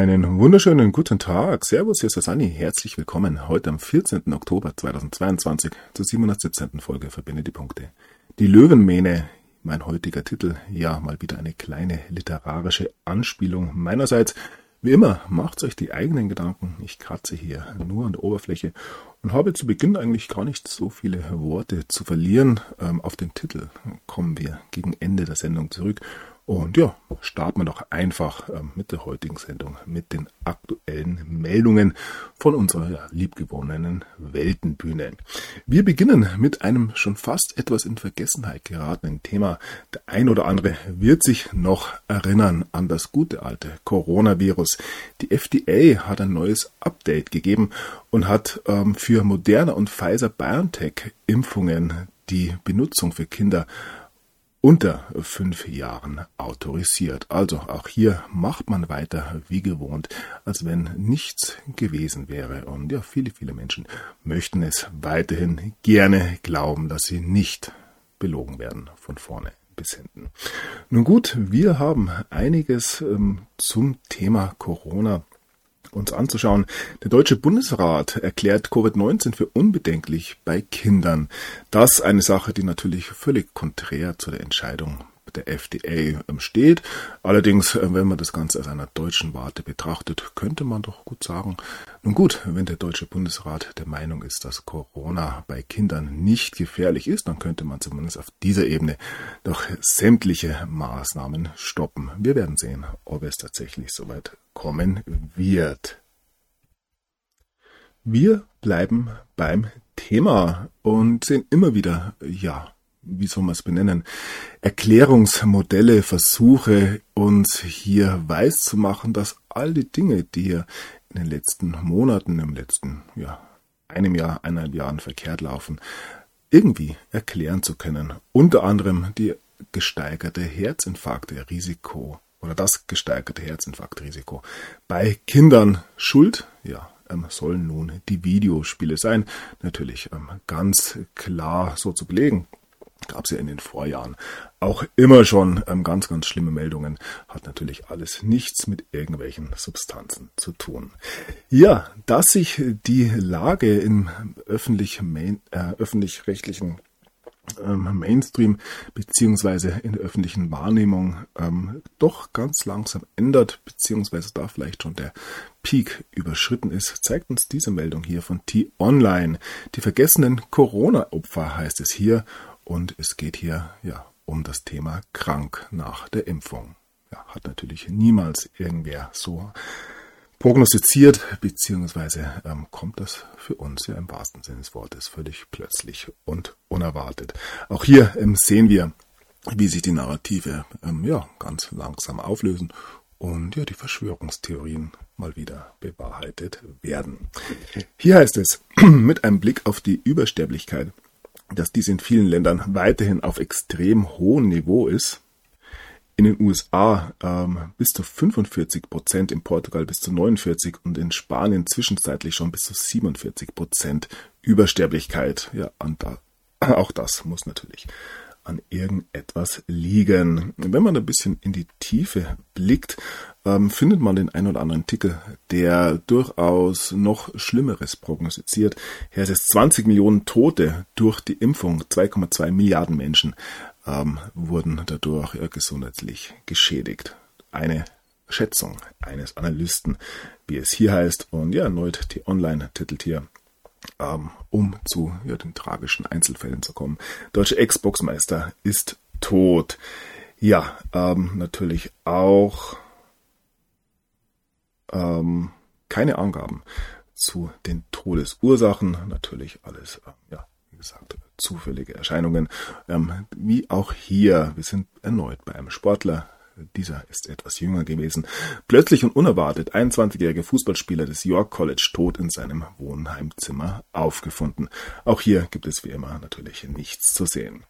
Einen wunderschönen guten Tag. Servus, hier ist der Sani. Herzlich willkommen heute am 14. Oktober 2022 zur 717. Folge Verbinde die Punkte. Die Löwenmähne, mein heutiger Titel. Ja, mal wieder eine kleine literarische Anspielung meinerseits. Wie immer, macht euch die eigenen Gedanken. Ich kratze hier nur an der Oberfläche und habe zu Beginn eigentlich gar nicht so viele Worte zu verlieren. Ähm, auf den Titel kommen wir gegen Ende der Sendung zurück. Und ja, starten wir doch einfach ähm, mit der heutigen Sendung, mit den aktuellen Meldungen von unserer liebgewonnenen Weltenbühne. Wir beginnen mit einem schon fast etwas in Vergessenheit geratenen Thema. Der ein oder andere wird sich noch erinnern an das gute alte Coronavirus. Die FDA hat ein neues Update gegeben und hat ähm, für Moderna und Pfizer BioNTech Impfungen die Benutzung für Kinder unter fünf Jahren autorisiert. Also auch hier macht man weiter wie gewohnt, als wenn nichts gewesen wäre. Und ja, viele, viele Menschen möchten es weiterhin gerne glauben, dass sie nicht belogen werden von vorne bis hinten. Nun gut, wir haben einiges ähm, zum Thema Corona uns anzuschauen. Der Deutsche Bundesrat erklärt Covid-19 für unbedenklich bei Kindern. Das eine Sache, die natürlich völlig konträr zu der Entscheidung der FDA ähm, steht. Allerdings, äh, wenn man das Ganze aus einer deutschen Warte betrachtet, könnte man doch gut sagen, nun gut, wenn der Deutsche Bundesrat der Meinung ist, dass Corona bei Kindern nicht gefährlich ist, dann könnte man zumindest auf dieser Ebene doch sämtliche Maßnahmen stoppen. Wir werden sehen, ob es tatsächlich soweit kommen wird. Wir bleiben beim Thema und sehen immer wieder, ja, wie soll man es benennen, Erklärungsmodelle, Versuche, uns hier weiß zu machen, dass all die Dinge, die hier in den letzten Monaten, im letzten, ja, einem Jahr, eineinhalb Jahren verkehrt laufen, irgendwie erklären zu können. Unter anderem die gesteigerte Herzinfarktrisiko oder das gesteigerte Herzinfarktrisiko bei Kindern. Schuld, ja, ähm, sollen nun die Videospiele sein. Natürlich ähm, ganz klar so zu belegen gab es ja in den Vorjahren auch immer schon ähm, ganz, ganz schlimme Meldungen. Hat natürlich alles nichts mit irgendwelchen Substanzen zu tun. Ja, dass sich die Lage im öffentlich, äh, öffentlich-rechtlichen ähm, Mainstream beziehungsweise in der öffentlichen Wahrnehmung ähm, doch ganz langsam ändert, beziehungsweise da vielleicht schon der Peak überschritten ist, zeigt uns diese Meldung hier von T-Online. Die vergessenen Corona-Opfer heißt es hier und es geht hier ja um das Thema krank nach der Impfung. Ja, hat natürlich niemals irgendwer so prognostiziert, beziehungsweise ähm, kommt das für uns ja im wahrsten Sinne des Wortes völlig plötzlich und unerwartet. Auch hier ähm, sehen wir, wie sich die Narrative ähm, ja ganz langsam auflösen und ja die Verschwörungstheorien mal wieder bewahrheitet werden. Hier heißt es mit einem Blick auf die Übersterblichkeit dass dies in vielen Ländern weiterhin auf extrem hohem Niveau ist. In den USA ähm, bis zu 45 Prozent, in Portugal bis zu 49 und in Spanien zwischenzeitlich schon bis zu 47 Prozent Übersterblichkeit. Ja, und da, auch das muss natürlich an irgendetwas liegen. Wenn man ein bisschen in die Tiefe blickt, ähm, findet man den ein oder anderen Artikel, der durchaus noch Schlimmeres prognostiziert. Hier ist es 20 Millionen Tote durch die Impfung, 2,2 Milliarden Menschen ähm, wurden dadurch äh, gesundheitlich geschädigt. Eine Schätzung eines Analysten, wie es hier heißt. Und ja, erneut die Online titelt hier ähm, um zu ja, den tragischen Einzelfällen zu kommen. Deutsche Xbox-Meister ist tot. Ja, ähm, natürlich auch ähm, keine Angaben zu den Todesursachen. Natürlich alles, ähm, ja, wie gesagt, zufällige Erscheinungen. Ähm, wie auch hier, wir sind erneut bei einem Sportler, dieser ist etwas jünger gewesen. Plötzlich und unerwartet 21-jährige Fußballspieler des York College tot in seinem Wohnheimzimmer aufgefunden. Auch hier gibt es wie immer natürlich nichts zu sehen.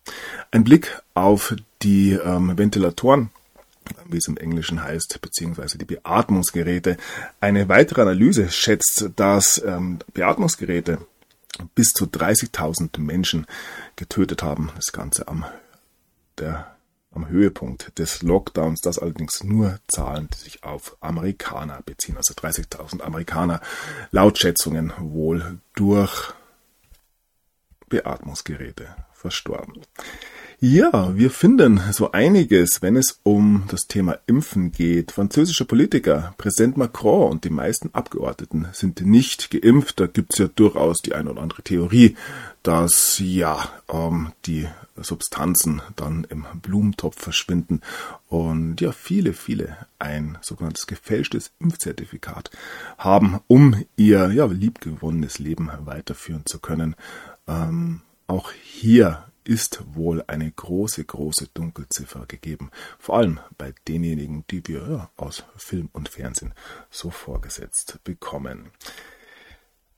Ein Blick auf die ähm, Ventilatoren wie es im Englischen heißt, beziehungsweise die Beatmungsgeräte. Eine weitere Analyse schätzt, dass ähm, Beatmungsgeräte bis zu 30.000 Menschen getötet haben. Das Ganze am der am Höhepunkt des Lockdowns, das allerdings nur Zahlen, die sich auf Amerikaner beziehen, also 30.000 Amerikaner laut Schätzungen wohl durch Beatmungsgeräte verstorben. Ja, wir finden so einiges, wenn es um das Thema Impfen geht. Französische Politiker, Präsident Macron und die meisten Abgeordneten sind nicht geimpft. Da gibt's ja durchaus die eine oder andere Theorie, dass ja ähm, die Substanzen dann im Blumentopf verschwinden und ja viele, viele ein sogenanntes gefälschtes Impfzertifikat haben, um ihr ja liebgewonnenes Leben weiterführen zu können. Ähm, auch hier ist wohl eine große, große Dunkelziffer gegeben. Vor allem bei denjenigen, die wir ja, aus Film und Fernsehen so vorgesetzt bekommen.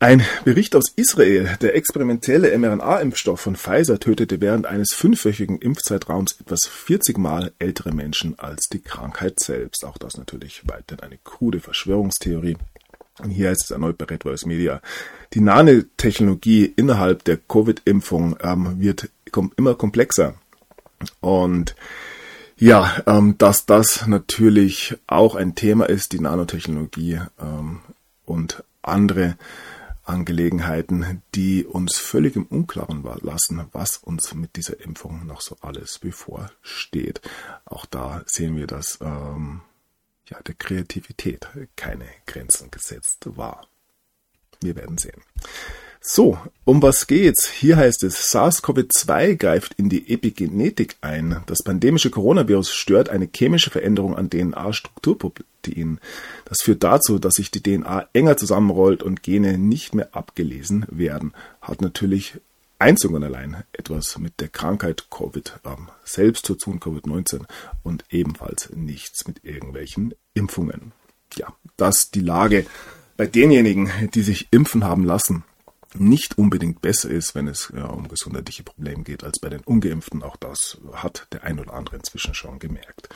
Ein Bericht aus Israel, der experimentelle mRNA-Impfstoff von Pfizer tötete während eines fünfwöchigen Impfzeitraums etwas 40 Mal ältere Menschen als die Krankheit selbst. Auch das natürlich weiterhin eine krude Verschwörungstheorie. Und hier heißt es erneut bei Red Voice Media. Die Nanotechnologie innerhalb der Covid-Impfung ähm, wird kom immer komplexer. Und ja, ähm, dass das natürlich auch ein Thema ist, die Nanotechnologie ähm, und andere Angelegenheiten, die uns völlig im Unklaren lassen, was uns mit dieser Impfung noch so alles bevorsteht. Auch da sehen wir, dass ähm, ja, der Kreativität keine Grenzen gesetzt war. Wir werden sehen. So, um was geht's? Hier heißt es, SARS-CoV-2 greift in die Epigenetik ein. Das pandemische Coronavirus stört eine chemische Veränderung an DNA-Strukturproteinen. Das führt dazu, dass sich die DNA enger zusammenrollt und Gene nicht mehr abgelesen werden. Hat natürlich einzig und allein etwas mit der Krankheit Covid ähm, selbst zu tun, Covid-19, und ebenfalls nichts mit irgendwelchen Impfungen. Ja, dass die Lage bei denjenigen, die sich impfen haben lassen, nicht unbedingt besser ist, wenn es ja, um gesundheitliche Probleme geht, als bei den Ungeimpften. Auch das hat der ein oder andere inzwischen schon gemerkt.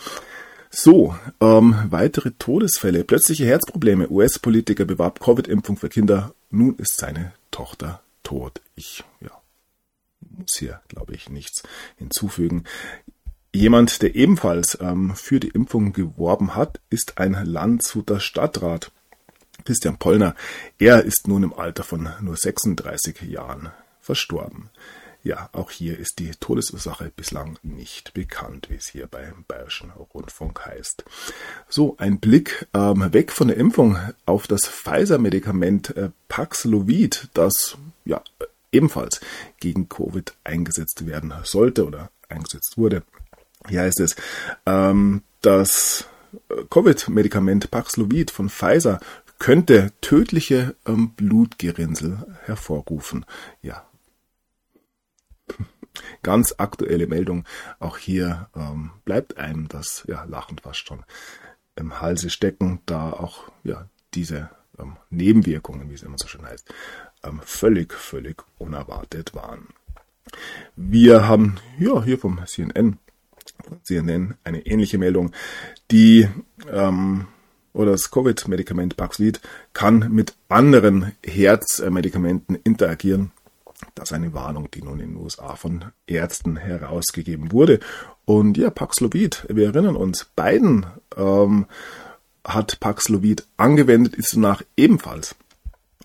So, ähm, weitere Todesfälle, plötzliche Herzprobleme. US-Politiker bewarb Covid-Impfung für Kinder. Nun ist seine Tochter tot. Ich ja, muss hier, glaube ich, nichts hinzufügen. Jemand, der ebenfalls ähm, für die Impfung geworben hat, ist ein Landshuter Stadtrat. Christian Pollner. Er ist nun im Alter von nur 36 Jahren verstorben. Ja, auch hier ist die Todesursache bislang nicht bekannt, wie es hier beim Bayerischen Rundfunk heißt. So, ein Blick ähm, weg von der Impfung auf das Pfizer-Medikament äh, Paxlovid, das ja ebenfalls gegen Covid eingesetzt werden sollte oder eingesetzt wurde. Hier heißt es, ähm, das äh, Covid-Medikament Paxlovid von Pfizer könnte tödliche ähm, Blutgerinnsel hervorrufen. Ja. Ganz aktuelle Meldung. Auch hier ähm, bleibt einem das ja, Lachen fast schon im Halse stecken, da auch ja, diese ähm, Nebenwirkungen, wie es immer so schön heißt, ähm, völlig, völlig unerwartet waren. Wir haben ja, hier vom CNN, CNN eine ähnliche Meldung, die ähm, oder das Covid-Medikament Paxlovid kann mit anderen Herzmedikamenten interagieren. Das ist eine Warnung, die nun in den USA von Ärzten herausgegeben wurde. Und ja, Paxlovid, wir erinnern uns, beiden ähm, hat Paxlovid angewendet, ist danach ebenfalls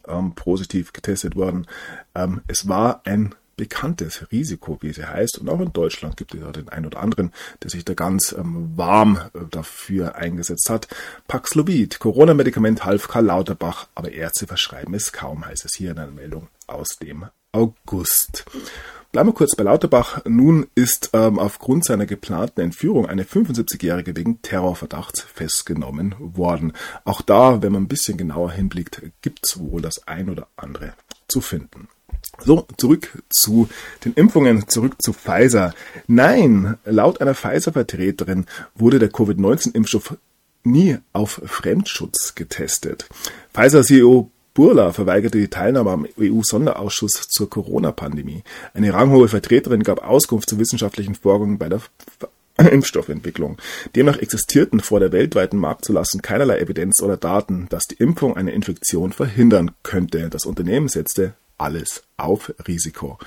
ähm, positiv getestet worden. Ähm, es war ein bekanntes Risiko, wie sie heißt. Und auch in Deutschland gibt es ja den einen oder anderen, der sich da ganz ähm, warm äh, dafür eingesetzt hat. Paxlovid, Corona-Medikament half Karl Lauterbach, aber Ärzte verschreiben es kaum, heißt es hier in einer Meldung aus dem August. Bleiben wir kurz bei Lauterbach. Nun ist ähm, aufgrund seiner geplanten Entführung eine 75-Jährige wegen Terrorverdachts festgenommen worden. Auch da, wenn man ein bisschen genauer hinblickt, gibt es wohl das ein oder andere zu finden. So, zurück zu den Impfungen, zurück zu Pfizer. Nein, laut einer Pfizer-Vertreterin wurde der Covid-19-Impfstoff nie auf Fremdschutz getestet. Pfizer-CEO Burla verweigerte die Teilnahme am EU-Sonderausschuss zur Corona-Pandemie. Eine ranghohe Vertreterin gab Auskunft zu wissenschaftlichen Vorgängen bei der Impfstoffentwicklung. Demnach existierten vor der weltweiten Marktzulassung keinerlei Evidenz oder Daten, dass die Impfung eine Infektion verhindern könnte. Das Unternehmen setzte alles auf Risiko.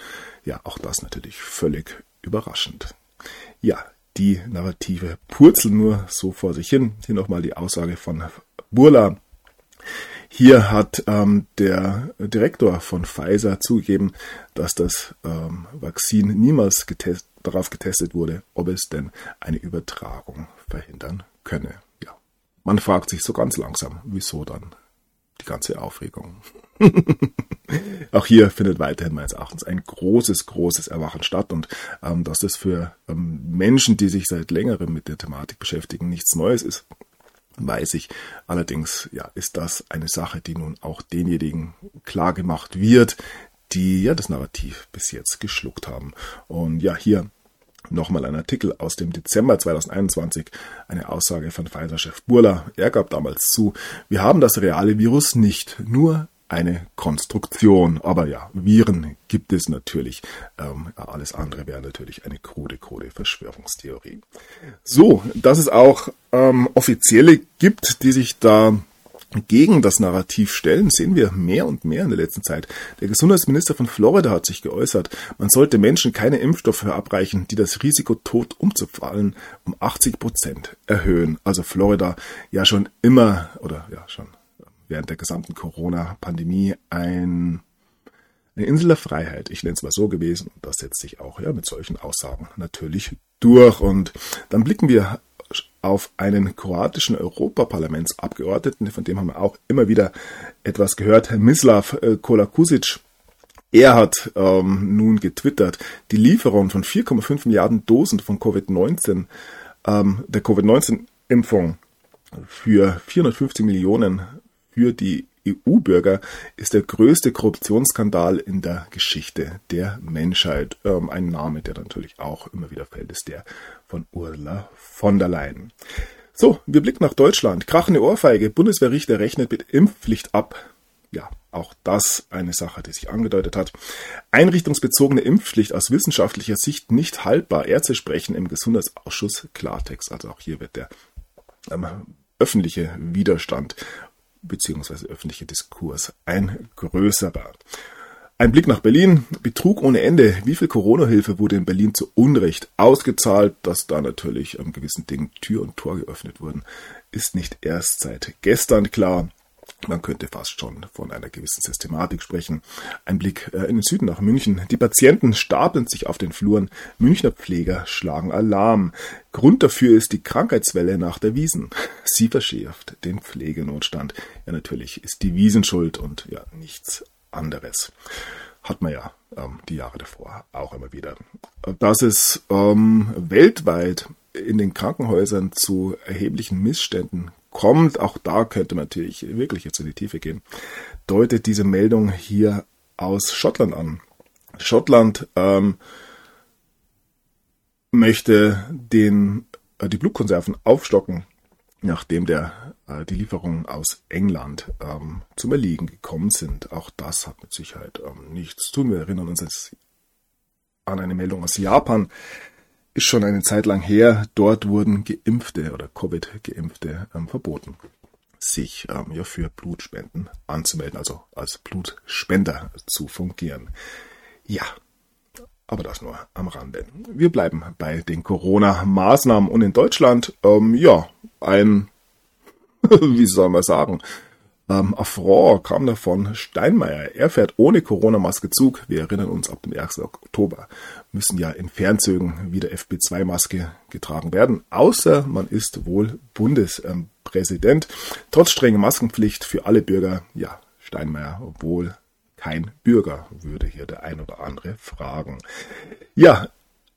Ja, auch das natürlich völlig überraschend. Ja, die Narrative purzeln nur so vor sich hin. Hier nochmal die Aussage von Burla. Hier hat ähm, der Direktor von Pfizer zugegeben, dass das ähm, Vakzin niemals getest darauf getestet wurde, ob es denn eine Übertragung verhindern könne. Ja, man fragt sich so ganz langsam, wieso dann die ganze Aufregung. Auch hier findet weiterhin meines Erachtens ein großes, großes Erwachen statt und ähm, dass das für ähm, Menschen, die sich seit längerem mit der Thematik beschäftigen, nichts Neues ist, weiß ich. Allerdings ja, ist das eine Sache, die nun auch denjenigen klar gemacht wird, die ja das Narrativ bis jetzt geschluckt haben. Und ja, hier Nochmal ein Artikel aus dem Dezember 2021, eine Aussage von Pfizer-Chef Burla. Er gab damals zu, wir haben das reale Virus nicht, nur eine Konstruktion. Aber ja, Viren gibt es natürlich. Ähm, alles andere wäre natürlich eine krude, krude Verschwörungstheorie. So, dass es auch ähm, offizielle gibt, die sich da gegen das Narrativ stellen, sehen wir mehr und mehr in der letzten Zeit. Der Gesundheitsminister von Florida hat sich geäußert, man sollte Menschen keine Impfstoffe verabreichen, die das Risiko, tot umzufallen, um 80 Prozent erhöhen. Also Florida ja schon immer oder ja schon während der gesamten Corona-Pandemie ein eine Insel der Freiheit, ich nenne es mal so gewesen, und das setzt sich auch ja mit solchen Aussagen natürlich durch. Und dann blicken wir auf einen kroatischen Europaparlamentsabgeordneten, von dem haben wir auch immer wieder etwas gehört, Herr Mislav äh, Kolakusic. Er hat ähm, nun getwittert, die Lieferung von 4,5 Milliarden Dosen von Covid-19, ähm, der Covid-19-Impfung für 450 Millionen für die EU-Bürger ist der größte Korruptionsskandal in der Geschichte der Menschheit. Ähm, ein Name, der natürlich auch immer wieder fällt, ist der von Ursula von der Leyen. So, wir blicken nach Deutschland. Krachende Ohrfeige. Bundeswehrrichter rechnet mit Impfpflicht ab. Ja, auch das eine Sache, die sich angedeutet hat. Einrichtungsbezogene Impfpflicht aus wissenschaftlicher Sicht nicht haltbar. Ärzte sprechen im Gesundheitsausschuss Klartext. Also auch hier wird der ähm, öffentliche Widerstand bzw. öffentliche Diskurs ein größerer. Ein Blick nach Berlin. Betrug ohne Ende. Wie viel Corona-Hilfe wurde in Berlin zu Unrecht ausgezahlt? Dass da natürlich am gewissen Ding Tür und Tor geöffnet wurden, ist nicht erst seit gestern klar. Man könnte fast schon von einer gewissen Systematik sprechen. Ein Blick äh, in den Süden nach München. Die Patienten stapeln sich auf den Fluren. Münchner Pfleger schlagen Alarm. Grund dafür ist die Krankheitswelle nach der Wiesen. Sie verschärft den Pflegenotstand. Ja, natürlich ist die Wiesen schuld und ja, nichts anderes. Hat man ja ähm, die Jahre davor auch immer wieder. Dass es ähm, weltweit in den Krankenhäusern zu erheblichen Missständen kommt, auch da könnte man natürlich wirklich jetzt in die Tiefe gehen, deutet diese Meldung hier aus Schottland an. Schottland ähm, möchte den, äh, die Blutkonserven aufstocken nachdem der, äh, die Lieferungen aus England ähm, zum Erliegen gekommen sind. Auch das hat mit Sicherheit ähm, nichts zu tun. Wir erinnern uns jetzt an eine Meldung aus Japan. Ist schon eine Zeit lang her. Dort wurden Geimpfte oder Covid-Geimpfte ähm, verboten, sich ähm, ja für Blutspenden anzumelden, also als Blutspender zu fungieren. Ja, aber das nur am Rande. Wir bleiben bei den Corona-Maßnahmen und in Deutschland, ähm, ja, ein, wie soll man sagen, ähm, Affront kam davon Steinmeier. Er fährt ohne Corona-Maske Zug. Wir erinnern uns, ab dem 1. Oktober müssen ja in Fernzügen wieder FP2-Maske getragen werden. Außer man ist wohl Bundespräsident. Trotz strenger Maskenpflicht für alle Bürger, ja, Steinmeier wohl kein Bürger, würde hier der ein oder andere fragen. Ja,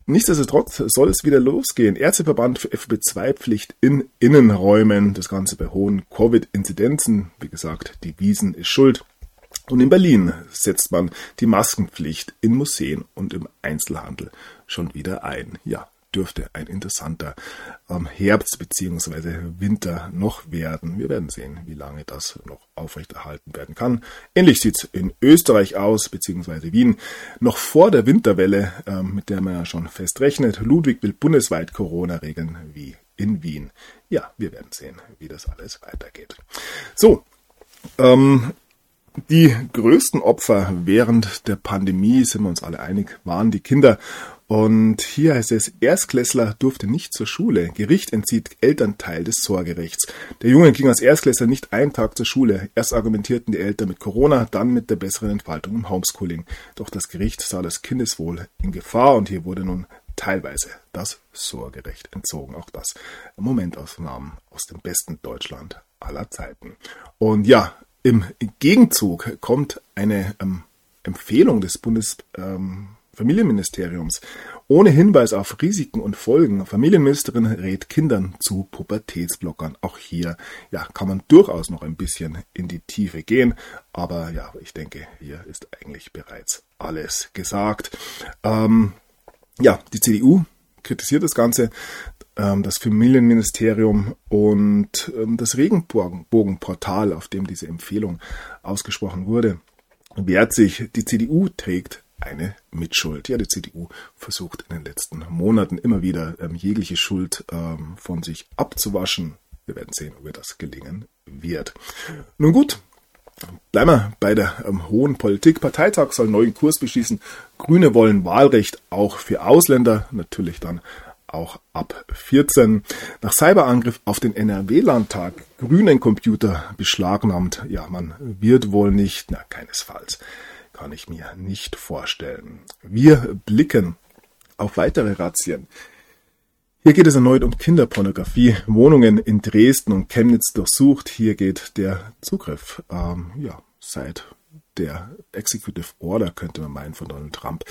nichtsdestotrotz soll es wieder losgehen. Ärzteverband für FB2-Pflicht in Innenräumen. Das Ganze bei hohen Covid-Inzidenzen. Wie gesagt, die Wiesen ist schuld. Und in Berlin setzt man die Maskenpflicht in Museen und im Einzelhandel schon wieder ein. Ja, dürfte ein interessanter ähm, Herbst bzw. Winter noch werden. Wir werden sehen, wie lange das noch aufrechterhalten werden kann. Ähnlich sieht es in Österreich aus, bzw. Wien. Noch vor der Winterwelle, ähm, mit der man ja schon fest rechnet. Ludwig will bundesweit Corona regeln wie in Wien. Ja, wir werden sehen, wie das alles weitergeht. So, ähm, die größten Opfer während der Pandemie, sind wir uns alle einig, waren die Kinder Und hier heißt es, Erstklässler durfte nicht zur Schule. Gericht entzieht Elternteil des Sorgerechts. Der Junge ging als Erstklässler nicht einen Tag zur Schule. Erst argumentierten die Eltern mit Corona, dann mit der besseren Entfaltung im Homeschooling. Doch das Gericht sah das Kindeswohl in Gefahr und hier wurde nun teilweise das Sorgerecht entzogen. Auch das Momentaufnahmen aus dem besten Deutschland aller Zeiten. Und ja, im Gegenzug kommt eine ähm, Empfehlung des Bundes ähm, Familienministeriums. Ohne Hinweis auf Risiken und Folgen. Familienministerin rät Kindern zu Pubertätsblockern. Auch hier, ja, kann man durchaus noch ein bisschen in die Tiefe gehen. Aber ja, ich denke, hier ist eigentlich bereits alles gesagt. Ähm, ja, die CDU kritisiert das Ganze, ähm, das Familienministerium und ähm, das Regenbogenportal, auf dem diese Empfehlung ausgesprochen wurde, wehrt sich. Die CDU trägt eine Mitschuld. Ja, die CDU versucht in den letzten Monaten immer wieder ähm, jegliche Schuld ähm, von sich abzuwaschen. Wir werden sehen, ob ihr das gelingen wird. Nun gut, bleiben wir bei der ähm, hohen Politik. Parteitag soll neuen Kurs beschließen. Grüne wollen Wahlrecht auch für Ausländer, natürlich dann auch ab 14. Nach Cyberangriff auf den NRW-Landtag grünen Computer beschlagnahmt. Ja, man wird wohl nicht, na keinesfalls kann ich mir nicht vorstellen. Wir blicken auf weitere Razzien. Hier geht es erneut um Kinderpornografie. Wohnungen in Dresden und Chemnitz durchsucht. Hier geht der Zugriff ähm, ja, seit der Executive Order, könnte man meinen, von Donald Trump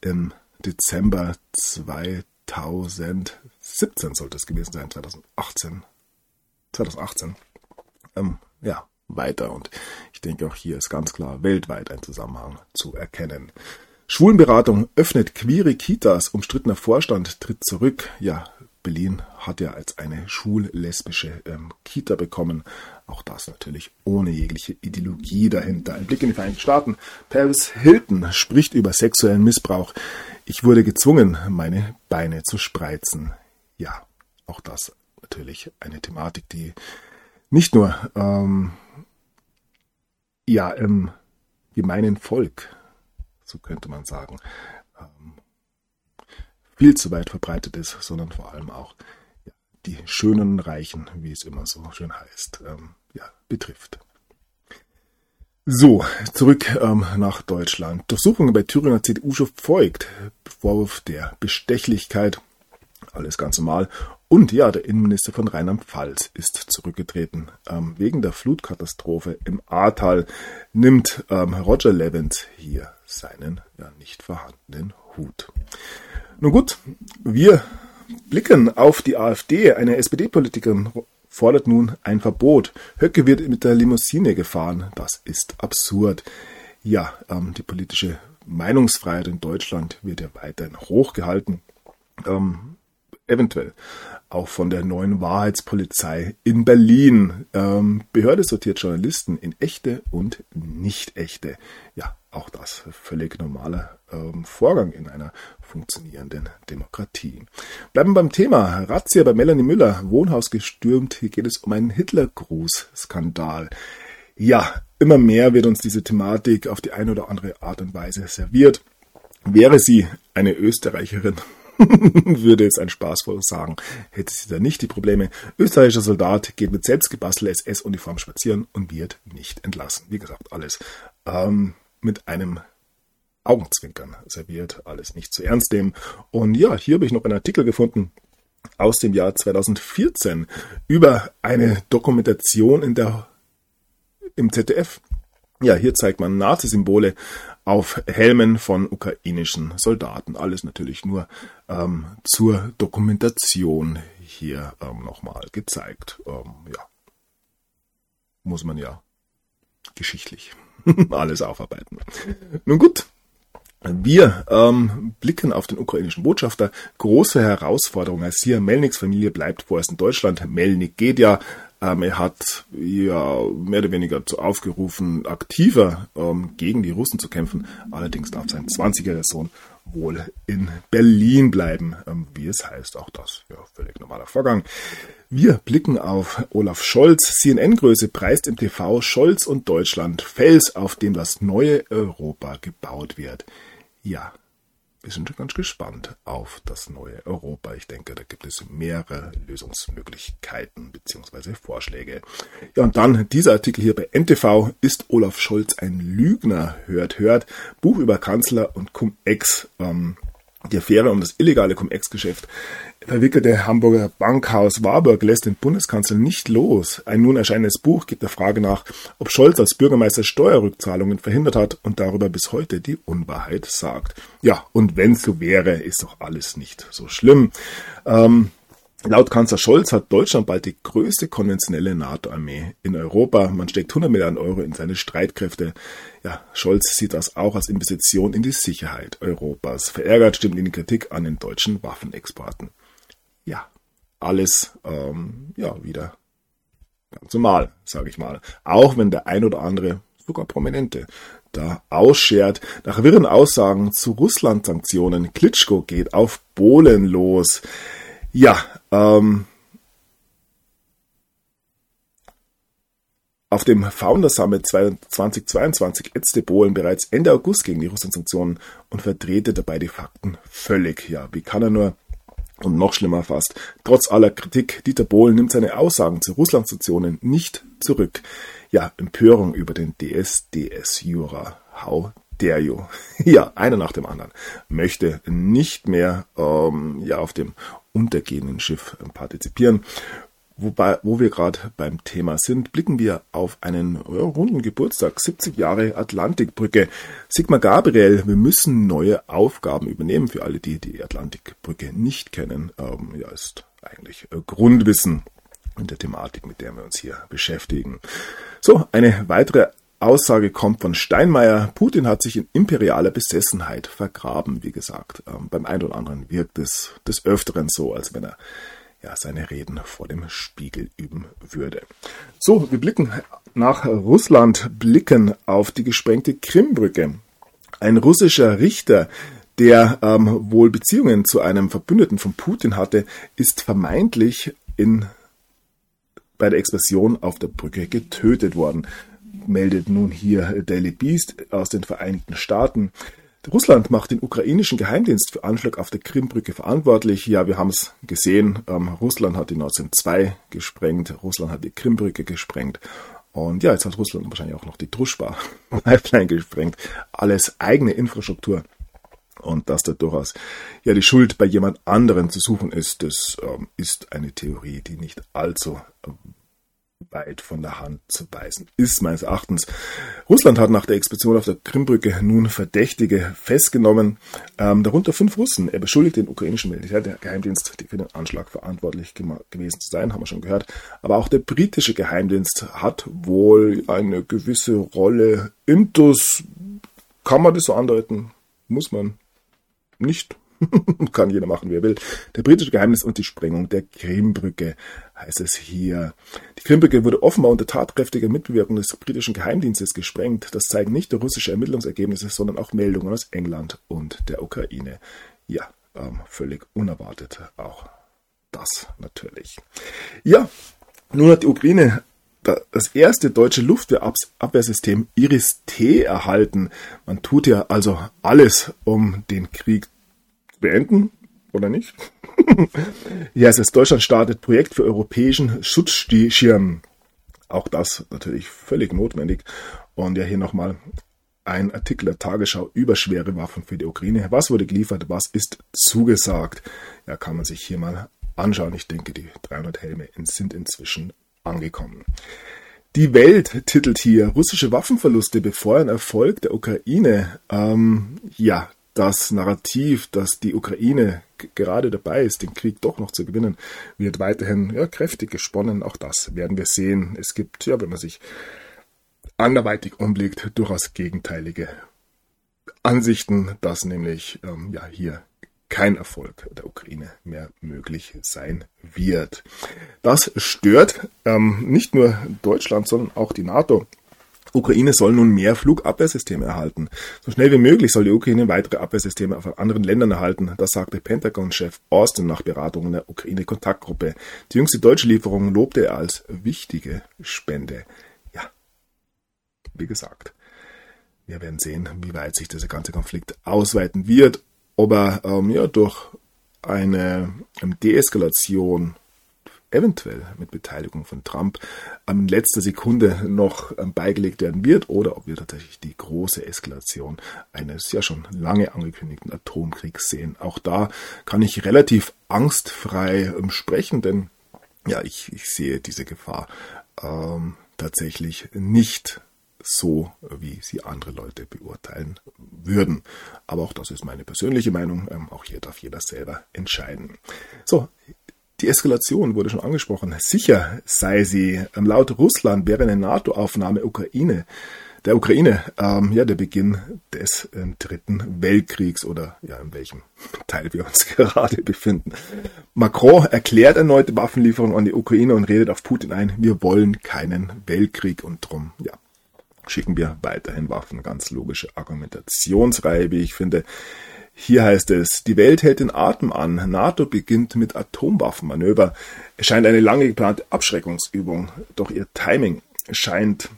im Dezember 2017 sollte es gewesen sein, 2018. 2018. Ähm, ja, weiter. Und ich denke, auch hier ist ganz klar weltweit ein Zusammenhang zu erkennen. Schwulenberatung öffnet queere Kitas, umstrittener Vorstand tritt zurück. Ja, Berlin hat ja als eine schullesbische ähm, Kita bekommen. Auch das natürlich ohne jegliche Ideologie dahinter. Ein Blick in die Vereinigten Staaten. Paris Hilton spricht über sexuellen Missbrauch. Ich wurde gezwungen, meine Beine zu spreizen. Ja, auch das natürlich eine Thematik, die nicht nur ähm, ja im gemeinen Volk, so könnte man sagen, ähm, viel zu weit verbreitet ist, sondern vor allem auch ja, die schönen Reichen, wie es immer so schön heißt, ähm, ja, betrifft. So, zurück ähm, nach Deutschland. Durchsuchungen bei Thüringer CDU-Chef folgt. Vorwurf der Bestechlichkeit. Alles ganz normal. Und ja, der Innenminister von Rheinland-Pfalz ist zurückgetreten. Ähm, wegen der Flutkatastrophe im Ahrtal nimmt ähm, Roger Levens hier seinen ja, nicht vorhandenen Hut. Nun gut, wir blicken auf die AfD. Eine SPD-Politikerin fordert nun ein Verbot. Höcke wird mit der Limousine gefahren. Das ist absurd. Ja, ähm, die politische Meinungsfreiheit in Deutschland wird ja weiterhin hochgehalten. Ähm, eventuell auch von der neuen Wahrheitspolizei in Berlin. Ähm, Behörde sortiert Journalisten in echte und nicht echte. Ja, auch das völlig normaler ähm, Vorgang in einer funktionierenden Demokratie. Bleiben beim Thema. Razzia bei Melanie Müller, Wohnhaus gestürmt. Hier geht es um einen Hitlergruß-Skandal. Ja, immer mehr wird uns diese Thematik auf die eine oder andere Art und Weise serviert. Wäre sie eine Österreicherin, würde jetzt ein Spaßvoll sagen, hätte sie da nicht die Probleme. Österreichischer Soldat geht mit selbstgebastelter SS-Uniform spazieren und wird nicht entlassen. Wie gesagt, alles ähm, mit einem Augenzwinkern serviert, alles nicht zu ernst nehmen. Und ja, hier habe ich noch einen Artikel gefunden aus dem Jahr 2014 über eine Dokumentation in der, im ZDF. Ja, hier zeigt man Nazi-Symbole auf Helmen von ukrainischen Soldaten. Alles natürlich nur ähm, zur Dokumentation hier ähm, nochmal gezeigt. Ähm, ja, muss man ja geschichtlich alles aufarbeiten. Nun gut, wir ähm, blicken auf den ukrainischen Botschafter. Große Herausforderung als hier Melniks Familie bleibt vorerst in Deutschland. Melnik geht ja ähm, er hat ja mehr oder weniger zu aufgerufen, aktiver ähm, gegen die Russen zu kämpfen. Allerdings darf sein 20-jähriger Sohn wohl in Berlin bleiben, ähm, wie es heißt. Auch das ja völlig normaler Vorgang. Wir blicken auf Olaf Scholz. CNN-Größe preist im TV Scholz und Deutschland Fels, auf dem das neue Europa gebaut wird. Ja, wir sind schon ganz gespannt auf das neue Europa. Ich denke, da gibt es mehrere Lösungsmöglichkeiten bzw. Vorschläge. Ja, und dann dieser Artikel hier bei NTV. Ist Olaf Scholz ein Lügner? Hört, hört. Buch über Kanzler und Cum-Ex. Ähm, die Affäre um das illegale Cum-Ex-Geschäft verwickelte Hamburger Bankhaus Warburg lässt den Bundeskanzler nicht los. Ein nun erscheinendes Buch gibt der Frage nach, ob Scholz als Bürgermeister Steuerrückzahlungen verhindert hat und darüber bis heute die Unwahrheit sagt. Ja, und wenn so wäre, ist doch alles nicht so schlimm. Ähm, Laut Kanzler Scholz hat Deutschland bald die größte konventionelle NATO-Armee in Europa. Man steckt 100 Milliarden Euro in seine Streitkräfte. Ja, Scholz sieht das auch als Investition in die Sicherheit Europas. Verärgert stimmt ihn die Kritik an den deutschen Waffenexporten ja, alles ähm, ja wieder ganz normal, sage ich mal. Auch wenn der ein oder andere, sogar Prominente, da ausschert. Nach wirren Aussagen zu Russland-Sanktionen, Klitschko geht auf Polen los. Ja, ähm, Auf dem Founder Summit 2022 ätzte Bohlen bereits Ende August gegen die Russland-Sanktionen und verdrehte dabei die Fakten völlig. Ja, wie kann er nur und noch schlimmer fast, trotz aller Kritik, Dieter Bohlen nimmt seine Aussagen zu Russland-Sanktionen nicht zurück. Ja, Empörung über den DSDS-Jura. How dare you? Ja, einer nach dem anderen möchte nicht mehr ähm, ja, auf dem untergehenden Schiff partizipieren. Wobei, wo wir gerade beim Thema sind, blicken wir auf einen ja, runden Geburtstag, 70 Jahre Atlantikbrücke. Sigmar Gabriel, wir müssen neue Aufgaben übernehmen für alle, die die Atlantikbrücke nicht kennen. Ähm, ja, ist eigentlich äh, Grundwissen in der Thematik, mit der wir uns hier beschäftigen. So, eine weitere Aussage kommt von Steinmeier. Putin hat sich in imperialer Besessenheit vergraben, wie gesagt. Ähm, beim einen oder anderen wirkt es des Öfteren so, als wenn er ja, seine Reden vor dem Spiegel üben würde. So, wir blicken nach Russland, blicken auf die gesprengte Krimbrücke. Ein russischer Richter, der ähm, wohl Beziehungen zu einem Verbündeten von Putin hatte, ist vermeintlich in, bei der Explosion auf der Brücke getötet worden, meldet nun hier Daily Beast aus den Vereinigten Staaten. Russland macht den ukrainischen Geheimdienst für Anschlag auf der Krimbrücke verantwortlich. Ja, wir haben es gesehen. Ähm, Russland hat die 1902 gesprengt. Russland hat die Krimbrücke gesprengt. Und ja, jetzt hat Russland wahrscheinlich auch noch die Druschba-Pipeline gesprengt. Alles eigene Infrastruktur. Und dass da durchaus ja die Schuld bei jemand anderen zu suchen ist, das ähm, ist eine Theorie, die nicht allzu weit von der Hand zu weisen ist, meines Erachtens. Russland hat nach der Expedition auf der Krimbrücke nun Verdächtige festgenommen, ähm, darunter fünf Russen. Er beschuldigt den ukrainischen Militärgeheimdienst, für den Anschlag verantwortlich gewesen zu sein, haben wir schon gehört. Aber auch der britische Geheimdienst hat wohl eine gewisse Rolle. Intus, kann man das so andeuten? Muss man nicht. Kann jeder machen, wie er will. Der britische Geheimnis und die Sprengung der Krimbrücke heißt es hier. Die Krimbrücke wurde offenbar unter tatkräftiger Mitbewirkung des britischen Geheimdienstes gesprengt. Das zeigen nicht nur russische Ermittlungsergebnisse, sondern auch Meldungen aus England und der Ukraine. Ja, ähm, völlig unerwartet auch das natürlich. Ja, nun hat die Ukraine das erste deutsche Luftwehrabwehrsystem Iris-T erhalten. Man tut ja also alles, um den Krieg beenden oder nicht? ja, es ist Deutschland startet Projekt für europäischen Schutzschirm. Auch das natürlich völlig notwendig. Und ja, hier nochmal ein Artikel der Tagesschau über schwere Waffen für die Ukraine. Was wurde geliefert? Was ist zugesagt? Ja, kann man sich hier mal anschauen. Ich denke, die 300 Helme sind inzwischen angekommen. Die Welt titelt hier russische Waffenverluste befeuern Erfolg der Ukraine. Ähm, ja, das Narrativ, dass die Ukraine gerade dabei ist, den Krieg doch noch zu gewinnen, wird weiterhin ja, kräftig gesponnen. Auch das werden wir sehen. Es gibt, ja, wenn man sich anderweitig umblickt, durchaus gegenteilige Ansichten, dass nämlich ähm, ja hier kein Erfolg der Ukraine mehr möglich sein wird. Das stört ähm, nicht nur Deutschland, sondern auch die NATO. Ukraine soll nun mehr Flugabwehrsysteme erhalten. So schnell wie möglich soll die Ukraine weitere Abwehrsysteme von anderen Ländern erhalten. Das sagte Pentagon-Chef Austin nach Beratungen der Ukraine-Kontaktgruppe. Die jüngste deutsche Lieferung lobte er als wichtige Spende. Ja, wie gesagt, wir werden sehen, wie weit sich dieser ganze Konflikt ausweiten wird. ob er ähm, ja durch eine ähm, Deeskalation eventuell mit Beteiligung von Trump in letzter Sekunde noch ähm, beigelegt werden wird oder ob wir tatsächlich die große Eskalation eines ja schon lange angekündigten Atomkriegs sehen. Auch da kann ich relativ angstfrei ähm, sprechen, denn ja, ich, ich sehe diese Gefahr ähm, tatsächlich nicht so, wie sie andere Leute beurteilen würden. Aber auch das ist meine persönliche Meinung. Ähm, auch hier darf jeder selber entscheiden. So, die Eskalation wurde schon angesprochen. Sicher sei sie. Ähm, laut Russland wäre eine NATO-Aufnahme Ukraine der Ukraine ähm, ja der Beginn des ähm, dritten Weltkriegs oder ja in welchem Teil wir uns gerade befinden. Macron erklärt erneute Waffenlieferungen an die Ukraine und redet auf Putin ein. Wir wollen keinen Weltkrieg und drum ja schicken wir weiterhin Waffen. Ganz logische Argumentationsreihe, wie ich finde. Hier heißt es, die Welt hält den Atem an. NATO beginnt mit Atomwaffenmanöver. Es scheint eine lange geplante Abschreckungsübung, doch ihr Timing scheint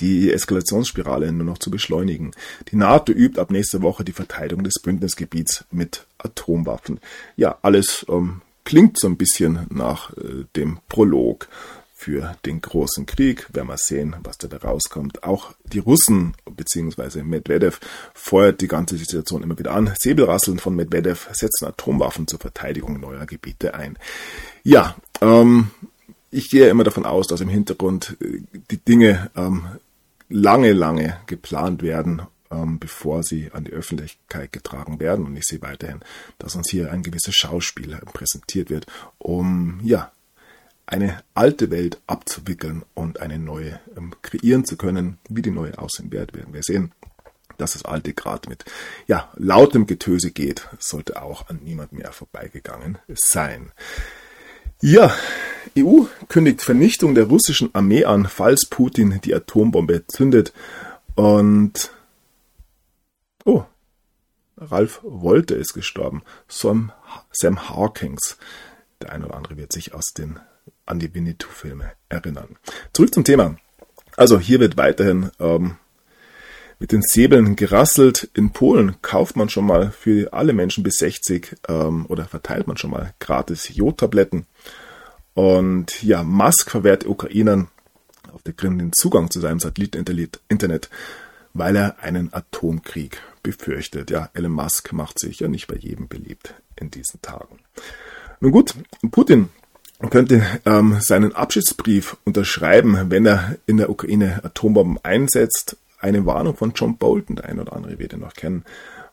die Eskalationsspirale nur noch zu beschleunigen. Die NATO übt ab nächster Woche die Verteidigung des Bündnisgebiets mit Atomwaffen. Ja, alles ähm, klingt so ein bisschen nach äh, dem Prolog für den großen Krieg. Werden wir sehen, was da, da rauskommt. Auch die Russen bzw. Medvedev feuert die ganze Situation immer wieder an. Säbelrasseln von Medvedev setzen Atomwaffen zur Verteidigung neuer Gebiete ein. Ja, ähm, ich gehe immer davon aus, dass im Hintergrund äh, die Dinge ähm, lange, lange geplant werden, ähm, bevor sie an die Öffentlichkeit getragen werden. Und ich sehe weiterhin, dass uns hier ein gewisses Schauspiel präsentiert wird, um ja eine alte Welt abzuwickeln und eine neue ähm, kreieren zu können. Wie die neue aussehen wird, werden wir sehen. Dass das alte gerade mit ja, lautem Getöse geht, sollte auch an niemand mehr vorbeigegangen sein. Ja, EU kündigt Vernichtung der russischen Armee an, falls Putin die Atombombe zündet. Und oh, Ralf Wolte ist gestorben. Sam, Sam Hawkins. Der eine oder andere wird sich aus den an die Winnetou-Filme erinnern. Zurück zum Thema. Also hier wird weiterhin ähm, mit den Säbeln gerasselt. In Polen kauft man schon mal für alle Menschen bis 60 ähm, oder verteilt man schon mal gratis Jodtabletten. Und ja, Musk verwehrt Ukrainern auf der Krim den Zugang zu seinem Satelliteninternet, weil er einen Atomkrieg befürchtet. Ja, Elon Musk macht sich ja nicht bei jedem beliebt in diesen Tagen. Nun gut, Putin könnte ähm, seinen Abschiedsbrief unterschreiben, wenn er in der Ukraine Atombomben einsetzt. Eine Warnung von John Bolton, der ein oder andere wird ihn noch kennen,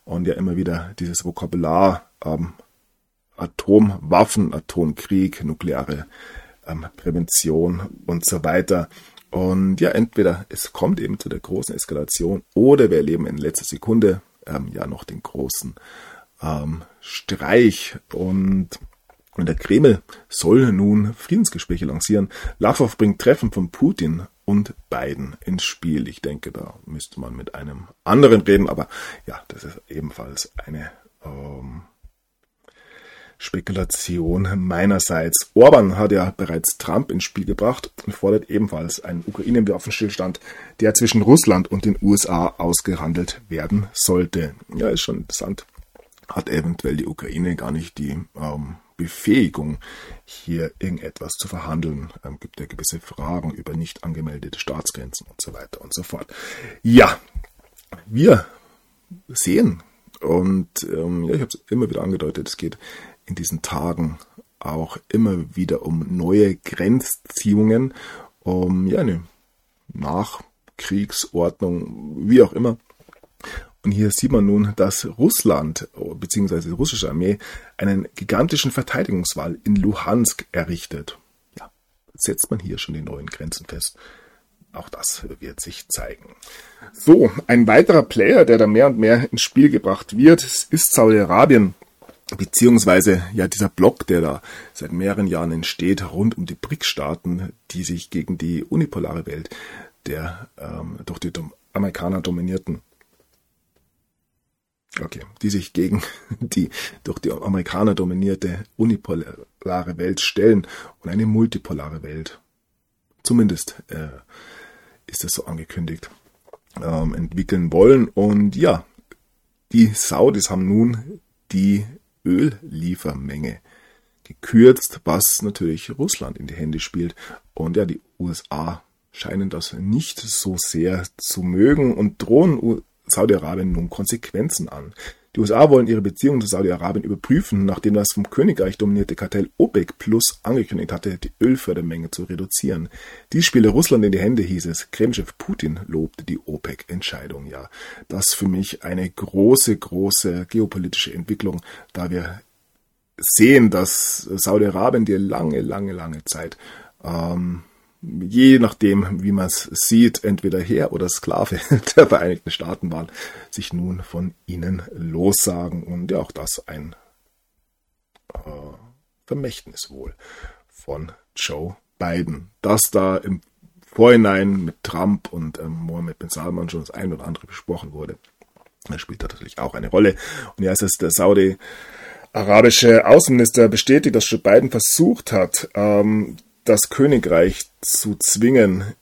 und ja immer wieder dieses Vokabular ähm, Atomwaffen, Atomkrieg, nukleare ähm, Prävention und so weiter. Und ja, entweder es kommt eben zu der großen Eskalation oder wir erleben in letzter Sekunde ähm, ja noch den großen ähm, Streich und und der Kreml soll nun Friedensgespräche lancieren. Lavrov bringt Treffen von Putin und Biden ins Spiel. Ich denke, da müsste man mit einem anderen reden, aber ja, das ist ebenfalls eine ähm, Spekulation meinerseits. Orban hat ja bereits Trump ins Spiel gebracht und fordert ebenfalls einen Ukraine-Waffenstillstand, der zwischen Russland und den USA ausgehandelt werden sollte. Ja, ist schon interessant. Hat eventuell die Ukraine gar nicht die ähm, Befähigung, hier irgendetwas zu verhandeln. Ähm, gibt ja gewisse Fragen über nicht angemeldete Staatsgrenzen und so weiter und so fort. Ja, wir sehen und ähm, ja, ich habe es immer wieder angedeutet, es geht in diesen Tagen auch immer wieder um neue Grenzziehungen, um ja eine Nachkriegsordnung, wie auch immer. Und hier sieht man nun, dass Russland bzw. die russische Armee einen gigantischen Verteidigungswall in Luhansk errichtet. Ja, setzt man hier schon die neuen Grenzen fest. Auch das wird sich zeigen. So, ein weiterer Player, der da mehr und mehr ins Spiel gebracht wird, ist Saudi-Arabien, beziehungsweise ja dieser Block, der da seit mehreren Jahren entsteht, rund um die BRICS-Staaten, die sich gegen die unipolare Welt der ähm, durch die Amerikaner dominierten Okay, die sich gegen die durch die Amerikaner dominierte unipolare Welt stellen und eine multipolare Welt, zumindest äh, ist das so angekündigt, ähm, entwickeln wollen. Und ja, die Saudis haben nun die Ölliefermenge gekürzt, was natürlich Russland in die Hände spielt. Und ja, die USA scheinen das nicht so sehr zu mögen und drohen Saudi-Arabien nun Konsequenzen an. Die USA wollen ihre Beziehungen zu Saudi-Arabien überprüfen, nachdem das vom Königreich dominierte Kartell OPEC Plus angekündigt hatte, die Ölfördermenge zu reduzieren. Dies spiele Russland in die Hände, hieß es. Kremlchef Putin lobte die OPEC-Entscheidung. Ja, das für mich eine große, große geopolitische Entwicklung, da wir sehen, dass Saudi-Arabien die lange, lange, lange Zeit ähm, je nachdem, wie man es sieht, entweder Herr oder Sklave der Vereinigten Staaten waren, sich nun von ihnen lossagen. Und ja, auch das ein äh, Vermächtnis wohl von Joe Biden. Dass da im Vorhinein mit Trump und ähm, Mohammed bin Salman schon das ein oder andere besprochen wurde, das spielt natürlich auch eine Rolle. Und ja, es ist der Saudi arabische Außenminister bestätigt, dass Joe Biden versucht hat, ähm, das Königreich zu zwingen,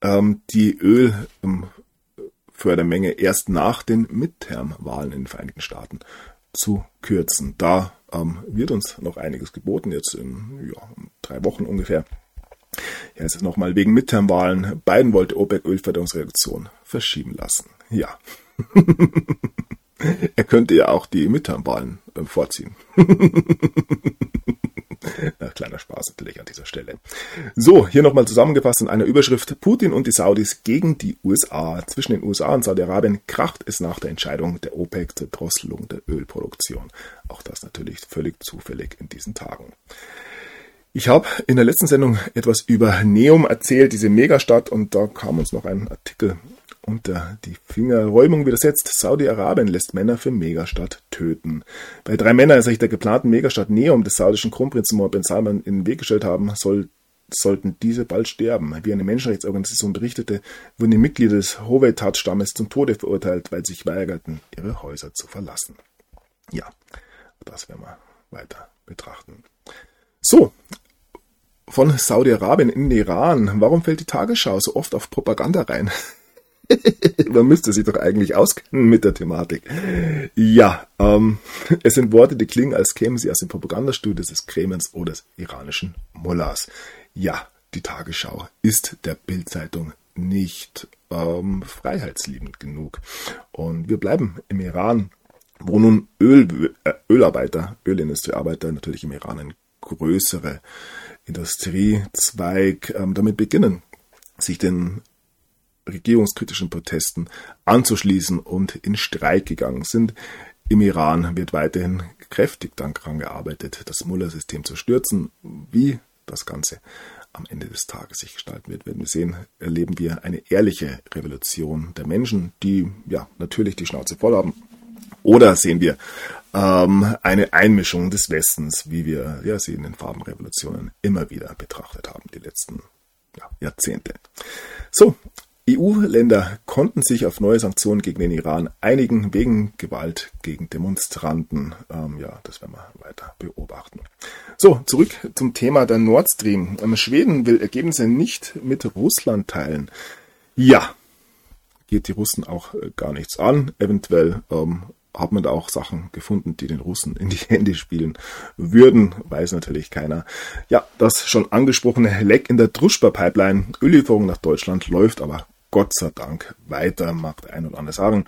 ähm, die Ölfördermenge erst nach den Midterm-Wahlen in den Vereinigten Staaten zu kürzen. Da ähm, wird uns noch einiges geboten, jetzt in ja, drei Wochen ungefähr. Ja, ist nochmal wegen Midterm-Wahlen. Biden wollte OPEC-Ölförderungsreduktion verschieben lassen. Ja. er könnte ja auch die Midterm-Wahlen äh, vorziehen. Kleiner Spaß natürlich an dieser Stelle. So, hier nochmal zusammengefasst in einer Überschrift. Putin und die Saudis gegen die USA. Zwischen den USA und Saudi-Arabien kracht es nach der Entscheidung der OPEC zur Drosselung der Ölproduktion. Auch das natürlich völlig zufällig in diesen Tagen. Ich habe in der letzten Sendung etwas über Neum erzählt, diese Megastadt, und da kam uns noch ein Artikel unter die Fingerräumung widersetzt. Saudi-Arabien lässt Männer für Megastadt töten. Bei drei Männern sich der geplanten Megastadt Neom des saudischen Kronprinzen Mohammed bin Salman in den Weg gestellt haben, soll, sollten diese bald sterben. Wie eine Menschenrechtsorganisation berichtete, wurden die Mitglieder des Hovetat-Stammes zum Tode verurteilt, weil sie sich weigerten, ihre Häuser zu verlassen. Ja, das werden wir weiter betrachten. So, von Saudi-Arabien in den Iran. Warum fällt die Tagesschau so oft auf Propaganda rein? Man müsste sich doch eigentlich auskennen mit der Thematik. Ja, ähm, es sind Worte, die klingen, als kämen sie aus dem Propagandastudio des Kremens oder des iranischen Mullahs. Ja, die Tagesschau ist der Bildzeitung nicht ähm, freiheitsliebend genug. Und wir bleiben im Iran, wo nun Öl, äh, Ölarbeiter, Ölindustriearbeiter natürlich im Iran ein größere Industriezweig ähm, damit beginnen, sich den regierungskritischen Protesten anzuschließen und in Streik gegangen sind. Im Iran wird weiterhin kräftig daran gearbeitet, das Mullah-System zu stürzen. Wie das Ganze am Ende des Tages sich gestalten wird, werden wir sehen. Erleben wir eine ehrliche Revolution der Menschen, die ja natürlich die Schnauze voll haben. Oder sehen wir ähm, eine Einmischung des Westens, wie wir ja, sie in den Farbenrevolutionen immer wieder betrachtet haben, die letzten ja, Jahrzehnte. So, EU-Länder konnten sich auf neue Sanktionen gegen den Iran einigen wegen Gewalt gegen Demonstranten. Ähm, ja, das werden wir weiter beobachten. So, zurück zum Thema der Nord Stream. Ähm, Schweden will Ergebnisse nicht mit Russland teilen. Ja, geht die Russen auch äh, gar nichts an. Eventuell ähm, hat man da auch Sachen gefunden, die den Russen in die Hände spielen würden, weiß natürlich keiner. Ja, das schon angesprochene Leck in der Druschba-Pipeline, Öllieferung nach Deutschland läuft aber Gott sei Dank weiter, mag der ein oder andere sagen.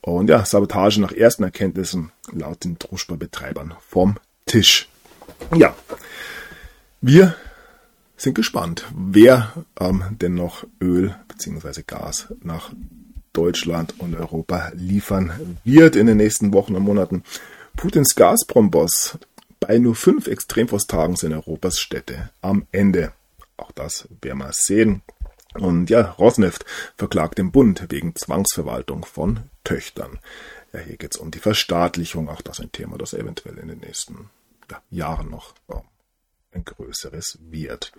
Und ja, Sabotage nach ersten Erkenntnissen laut den Druschba-Betreibern vom Tisch. Ja, wir sind gespannt, wer ähm, denn noch Öl bzw. Gas nach Deutschland und Europa liefern wird in den nächsten Wochen und Monaten. Putins Gazprom-Boss bei nur fünf Extremfrosttagen sind Europas Städte am Ende. Auch das werden wir sehen. Und ja, Rosneft verklagt den Bund wegen Zwangsverwaltung von Töchtern. Ja, hier geht es um die Verstaatlichung, auch das ein Thema, das eventuell in den nächsten ja, Jahren noch ja, ein größeres wird.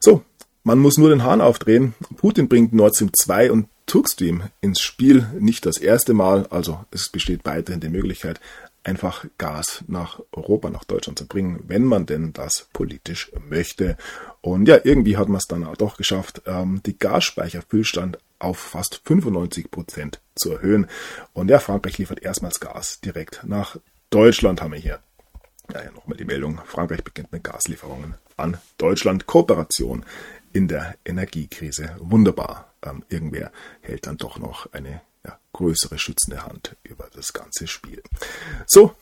So, man muss nur den Hahn aufdrehen. Putin bringt Nord Stream 2 und Turkstream ins Spiel. Nicht das erste Mal, also es besteht weiterhin die Möglichkeit, einfach Gas nach Europa, nach Deutschland zu bringen, wenn man denn das politisch möchte. Und ja, irgendwie hat man es dann auch doch geschafft, ähm, die Gasspeicherfüllstand auf fast 95 Prozent zu erhöhen. Und ja, Frankreich liefert erstmals Gas direkt nach Deutschland, haben wir hier. Ja, ja nochmal die Meldung. Frankreich beginnt mit Gaslieferungen an Deutschland. Kooperation in der Energiekrise. Wunderbar. Ähm, irgendwer hält dann doch noch eine ja, größere schützende Hand über das ganze Spiel. So,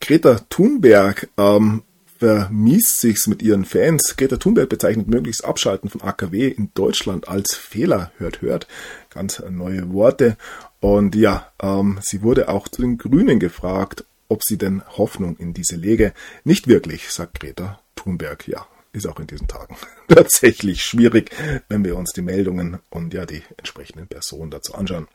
Greta Thunberg ähm, vermiest sich's mit ihren Fans. Greta Thunberg bezeichnet möglichst Abschalten von AKW in Deutschland als Fehler. Hört, hört. Ganz neue Worte. Und ja, ähm, sie wurde auch zu den Grünen gefragt, ob sie denn Hoffnung in diese lege. Nicht wirklich, sagt Greta Thunberg. Ja, ist auch in diesen Tagen tatsächlich schwierig, wenn wir uns die Meldungen und ja die entsprechenden Personen dazu anschauen.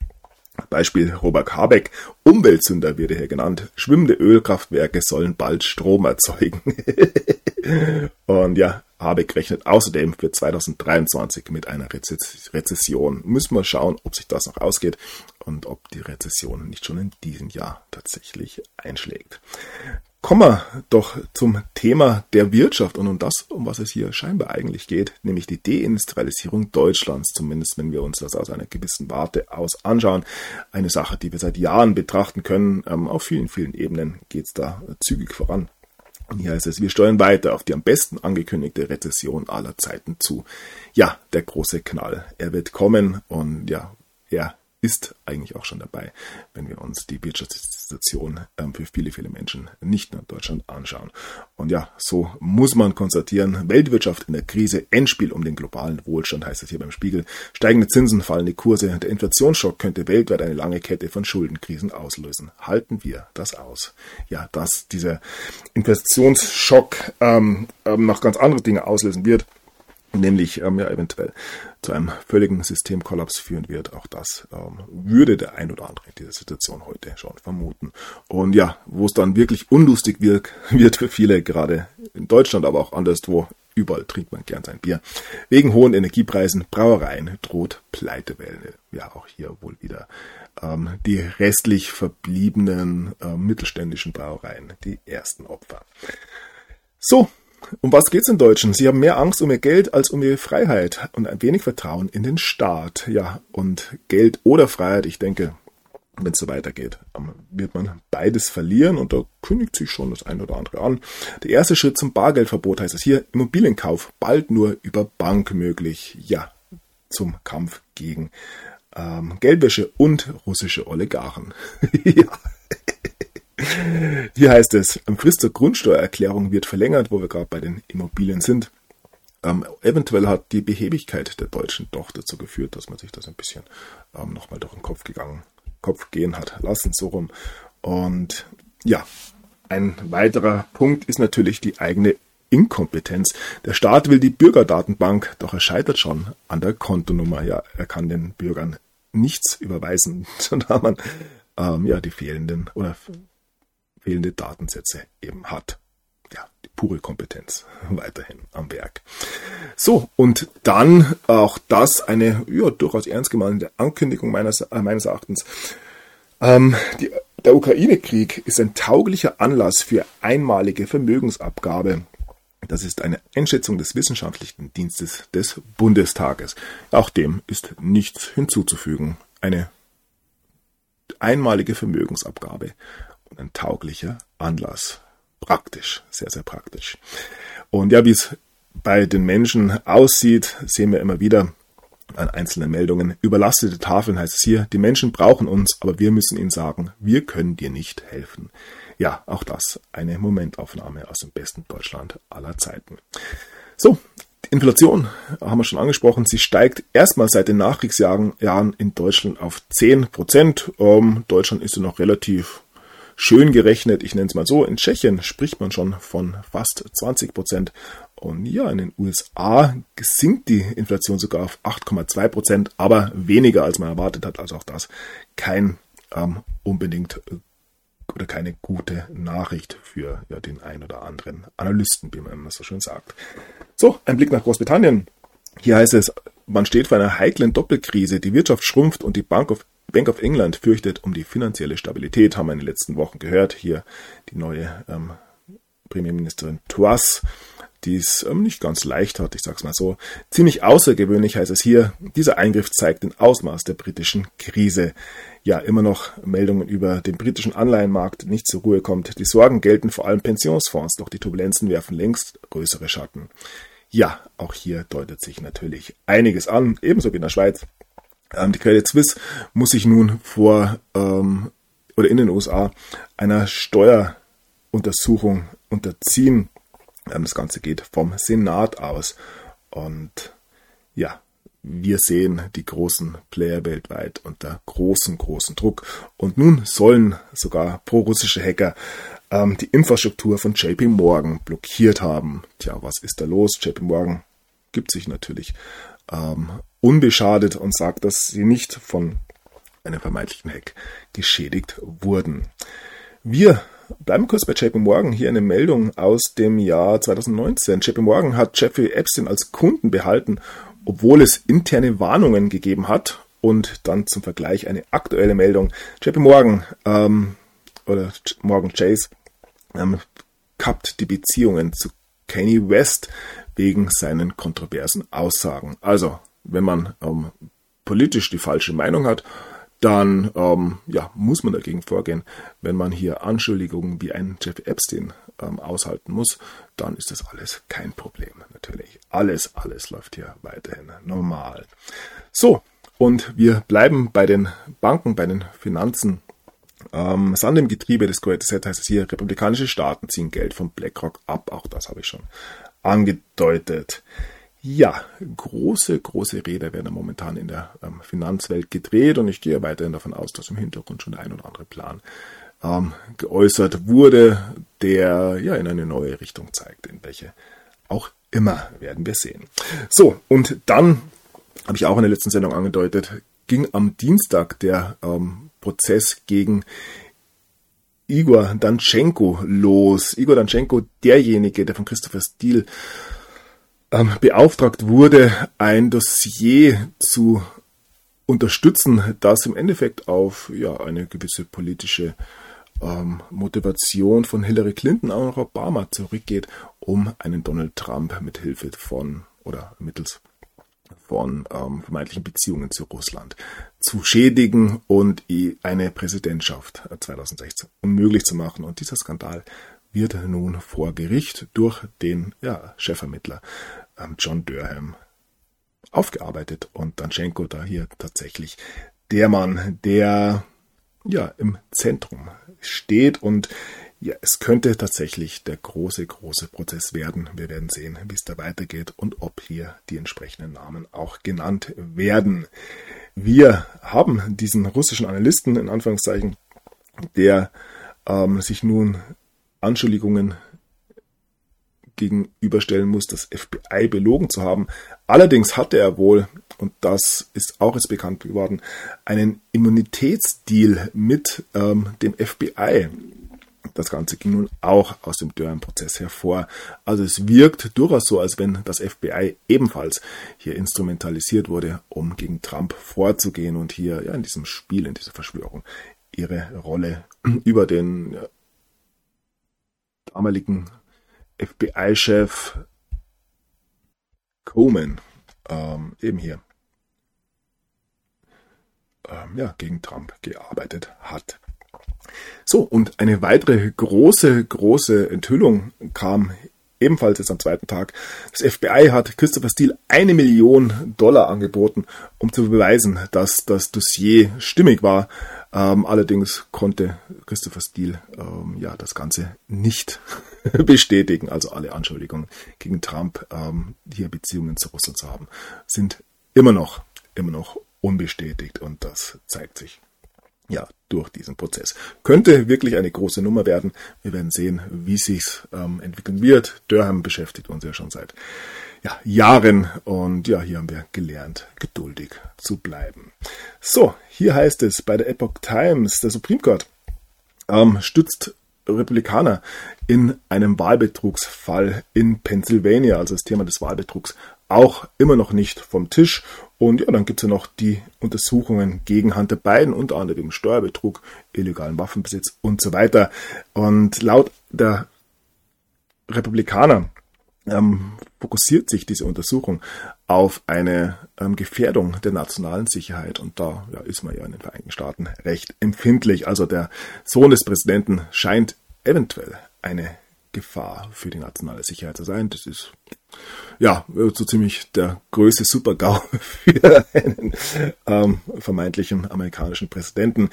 Beispiel Robert Habeck, Umweltsünder wird hier genannt. Schwimmende Ölkraftwerke sollen bald Strom erzeugen. und ja, Habeck rechnet außerdem für 2023 mit einer Rezession. Müssen wir schauen, ob sich das noch ausgeht und ob die Rezession nicht schon in diesem Jahr tatsächlich einschlägt. Kommen wir doch zum Thema der Wirtschaft und um das, um was es hier scheinbar eigentlich geht, nämlich die Deindustrialisierung Deutschlands, zumindest wenn wir uns das aus einer gewissen Warte aus anschauen. Eine Sache, die wir seit Jahren betrachten können. Ähm, auf vielen, vielen Ebenen geht es da zügig voran. Und hier heißt es, wir steuern weiter auf die am besten angekündigte Rezession aller Zeiten zu. Ja, der große Knall. Er wird kommen und ja, er ist eigentlich auch schon dabei, wenn wir uns die Wirtschaftssituation ähm, für viele, viele Menschen nicht nur in Deutschland anschauen. Und ja, so muss man konstatieren, Weltwirtschaft in der Krise, Endspiel um den globalen Wohlstand heißt es hier beim Spiegel, steigende Zinsen, fallende Kurse, der Inflationsschock könnte weltweit eine lange Kette von Schuldenkrisen auslösen. Halten wir das aus? Ja, dass dieser Inflationsschock ähm, ähm, noch ganz andere Dinge auslösen wird, nämlich ähm, ja eventuell zu einem völligen Systemkollaps führen wird. Auch das ähm, würde der ein oder andere in dieser Situation heute schon vermuten. Und ja, wo es dann wirklich unlustig wird, wird für viele, gerade in Deutschland, aber auch anderswo, überall trinkt man gern sein Bier. Wegen hohen Energiepreisen, Brauereien droht Pleitewelle. Ja, auch hier wohl wieder ähm, die restlich verbliebenen äh, mittelständischen Brauereien, die ersten Opfer. So, um was geht's in Deutschen? Sie haben mehr Angst um ihr Geld als um ihre Freiheit und ein wenig Vertrauen in den Staat. Ja, und Geld oder Freiheit, ich denke, wenn es so weitergeht, ähm, wird man beides verlieren und da kündigt sich schon das ein oder andere an. Der erste Schritt zum Bargeldverbot heißt es hier, Immobilienkauf bald nur über Bank möglich. Ja, zum Kampf gegen ähm, Geldwäsche und russische Oligarchen. ja. Hier heißt es, Frist zur Grundsteuererklärung wird verlängert, wo wir gerade bei den Immobilien sind. Ähm, eventuell hat die Behebigkeit der Deutschen doch dazu geführt, dass man sich das ein bisschen ähm, nochmal durch den Kopf gegangen, Kopf gehen hat lassen, so rum. Und ja, ein weiterer Punkt ist natürlich die eigene Inkompetenz. Der Staat will die Bürgerdatenbank, doch er scheitert schon an der Kontonummer. Ja, er kann den Bürgern nichts überweisen, sondern ähm, ja die fehlenden oder fehlende Datensätze eben hat. Ja, die pure Kompetenz weiterhin am Werk. So, und dann auch das eine ja, durchaus ernst gemeinte Ankündigung meines, äh, meines Erachtens. Ähm, die, der Ukraine-Krieg ist ein tauglicher Anlass für einmalige Vermögensabgabe. Das ist eine Einschätzung des Wissenschaftlichen Dienstes des Bundestages. Auch dem ist nichts hinzuzufügen. Eine einmalige Vermögensabgabe ein tauglicher Anlass. Praktisch, sehr, sehr praktisch. Und ja, wie es bei den Menschen aussieht, sehen wir immer wieder an einzelnen Meldungen. Überlastete Tafeln heißt es hier, die Menschen brauchen uns, aber wir müssen ihnen sagen, wir können dir nicht helfen. Ja, auch das eine Momentaufnahme aus dem besten Deutschland aller Zeiten. So, die Inflation haben wir schon angesprochen. Sie steigt erstmal seit den Nachkriegsjahren in Deutschland auf 10 Prozent. Ähm, Deutschland ist ja noch relativ schön gerechnet, ich nenne es mal so, in Tschechien spricht man schon von fast 20 Prozent. Und ja, in den USA sinkt die Inflation sogar auf 8,2 Prozent, aber weniger als man erwartet hat. Also auch das kein ähm, unbedingt äh, oder keine gute Nachricht für ja, den ein oder anderen Analysten, wie man immer so schön sagt. So, ein Blick nach Großbritannien. Hier heißt es, man steht vor einer heiklen Doppelkrise. Die Wirtschaft schrumpft und die Bank of Bank of England fürchtet um die finanzielle Stabilität, haben wir in den letzten Wochen gehört. Hier die neue ähm, Premierministerin Truss, die es ähm, nicht ganz leicht hat, ich sag's mal so. Ziemlich außergewöhnlich heißt es hier, dieser Eingriff zeigt den Ausmaß der britischen Krise. Ja, immer noch Meldungen über den britischen Anleihenmarkt nicht zur Ruhe kommt. Die Sorgen gelten vor allem Pensionsfonds, doch die Turbulenzen werfen längst größere Schatten. Ja, auch hier deutet sich natürlich einiges an, ebenso wie in der Schweiz. Ähm, die Credit Suisse muss sich nun vor ähm, oder in den USA einer Steueruntersuchung unterziehen. Ähm, das Ganze geht vom Senat aus. Und ja, wir sehen die großen Player weltweit unter großen, großen Druck. Und nun sollen sogar pro-russische Hacker ähm, die Infrastruktur von JP Morgan blockiert haben. Tja, was ist da los? JP Morgan gibt sich natürlich ähm, unbeschadet und sagt, dass sie nicht von einem vermeintlichen Hack geschädigt wurden. Wir bleiben kurz bei JP Morgan. Hier eine Meldung aus dem Jahr 2019. JP Morgan hat Jeffrey Epstein als Kunden behalten, obwohl es interne Warnungen gegeben hat. Und dann zum Vergleich eine aktuelle Meldung. JP Morgan ähm, oder Morgan Chase ähm, kappt die Beziehungen zu Kanye West wegen seinen kontroversen Aussagen. Also wenn man ähm, politisch die falsche Meinung hat, dann ähm, ja, muss man dagegen vorgehen. Wenn man hier Anschuldigungen wie ein Jeff Epstein ähm, aushalten muss, dann ist das alles kein Problem. Natürlich. Alles, alles läuft hier weiterhin normal. So, und wir bleiben bei den Banken, bei den Finanzen. Ähm, Sand im Getriebe des Set heißt es hier, republikanische Staaten ziehen Geld von BlackRock ab. Auch das habe ich schon angedeutet. Ja, große, große Räder werden momentan in der ähm, Finanzwelt gedreht und ich gehe weiterhin davon aus, dass im Hintergrund schon der ein oder andere Plan ähm, geäußert wurde, der ja in eine neue Richtung zeigt, in welche auch immer werden wir sehen. So, und dann habe ich auch in der letzten Sendung angedeutet, ging am Dienstag der ähm, Prozess gegen Igor Danchenko los. Igor Danchenko, derjenige, der von Christopher Steele ähm, beauftragt wurde, ein Dossier zu unterstützen, das im Endeffekt auf ja, eine gewisse politische ähm, Motivation von Hillary Clinton, auch noch Obama zurückgeht, um einen Donald Trump mit Hilfe von oder mittels von ähm, vermeintlichen Beziehungen zu Russland zu schädigen und eine Präsidentschaft 2016 unmöglich zu machen. Und dieser Skandal wird nun vor Gericht durch den ja, Chefermittler ähm, John Durham aufgearbeitet und Danschenko da hier tatsächlich der Mann, der ja im Zentrum steht und ja, es könnte tatsächlich der große, große Prozess werden. Wir werden sehen, wie es da weitergeht und ob hier die entsprechenden Namen auch genannt werden. Wir haben diesen russischen Analysten in Anführungszeichen, der ähm, sich nun Anschuldigungen gegenüberstellen muss, das FBI belogen zu haben. Allerdings hatte er wohl, und das ist auch jetzt bekannt geworden, einen Immunitätsdeal mit ähm, dem FBI. Das Ganze ging nun auch aus dem Durham-Prozess hervor. Also es wirkt durchaus so, als wenn das FBI ebenfalls hier instrumentalisiert wurde, um gegen Trump vorzugehen und hier ja, in diesem Spiel, in dieser Verschwörung ihre Rolle über den damaligen FBI-Chef Coleman ähm, eben hier ähm, ja, gegen Trump gearbeitet hat. So, und eine weitere große, große Enthüllung kam ebenfalls jetzt am zweiten Tag. Das FBI hat Christopher Steele eine Million Dollar angeboten, um zu beweisen, dass das Dossier stimmig war. Ähm, allerdings konnte Christopher Steele ähm, ja das Ganze nicht bestätigen. Also alle Anschuldigungen gegen Trump, ähm, hier Beziehungen zu Russland zu haben, sind immer noch, immer noch unbestätigt und das zeigt sich ja, durch diesen Prozess. Könnte wirklich eine große Nummer werden. Wir werden sehen, wie sich's ähm, entwickeln wird. Durham beschäftigt uns ja schon seit ja, Jahren und ja, hier haben wir gelernt, geduldig zu bleiben. So, hier heißt es bei der Epoch Times, der Supreme Court ähm, stützt Republikaner in einem Wahlbetrugsfall in Pennsylvania, also das Thema des Wahlbetrugs auch immer noch nicht vom Tisch Und ja, dann gibt's ja noch die Untersuchungen gegen Hunter Biden, unter anderem Steuerbetrug, illegalen Waffenbesitz und so weiter. Und laut der Republikaner ähm, fokussiert sich diese Untersuchung auf eine ähm, Gefährdung der nationalen Sicherheit. Und da ja, ist man ja in den Vereinigten Staaten recht empfindlich. Also der Sohn des Präsidenten scheint eventuell eine Gefahr für die nationale Sicherheit zu sein. Das ist ja so ziemlich der größte Super-GAU für einen ähm, vermeintlichen amerikanischen Präsidenten,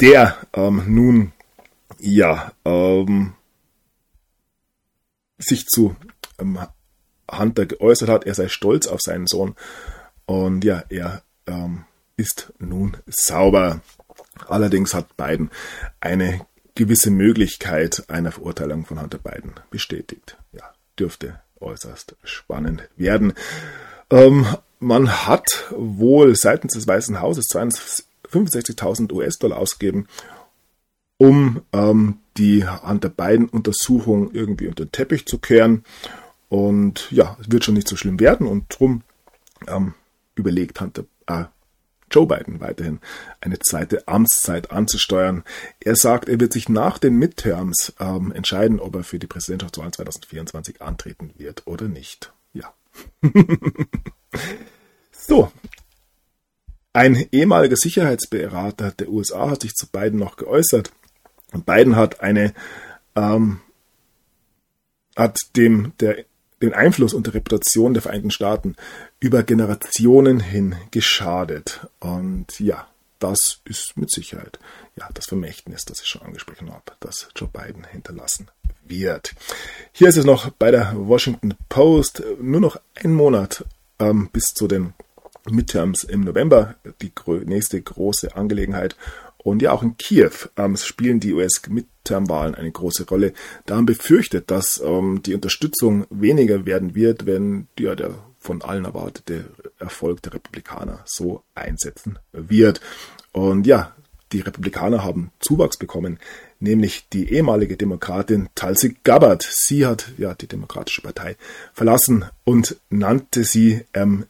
der ähm, nun ja ähm, sich zu ähm, Hunter geäußert hat, er sei stolz auf seinen Sohn und ja, er ähm, ist nun sauber. Allerdings hat Biden eine gewisse Möglichkeit einer Verurteilung von Hunter Biden bestätigt. Ja, dürfte äußerst spannend werden. Ähm, man hat wohl seitens des Weißen Hauses 65.000 US-Dollar ausgegeben, um ähm, die Hunter Biden-Untersuchung irgendwie unter den Teppich zu kehren. Und ja, es wird schon nicht so schlimm werden und drum ähm, überlegt Hunter, äh, Joe Biden weiterhin eine zweite Amtszeit anzusteuern. Er sagt, er wird sich nach den Midterms ähm, entscheiden, ob er für die Präsidentschaftswahl 2024 antreten wird oder nicht. Ja. so. Ein ehemaliger Sicherheitsberater der USA hat sich zu Biden noch geäußert. Und Biden hat eine ähm, hat dem der den Einfluss und die Reputation der Vereinigten Staaten über Generationen hin geschadet. Und ja, das ist mit Sicherheit ja das Vermächtnis, das ich schon angesprochen habe, das Joe Biden hinterlassen wird. Hier ist es noch bei der Washington Post nur noch ein Monat ähm, bis zu den Midterms im November, die nächste große Angelegenheit. Und ja, auch in Kiew ähm, spielen die US-Midterm-Wahlen eine große Rolle. Da haben befürchtet, dass ähm, die Unterstützung weniger werden wird, wenn ja, der von allen erwartete Erfolg der Republikaner so einsetzen wird. Und ja, die Republikaner haben Zuwachs bekommen, nämlich die ehemalige Demokratin Tulsi Gabbard. Sie hat ja die Demokratische Partei verlassen und nannte sie ähm,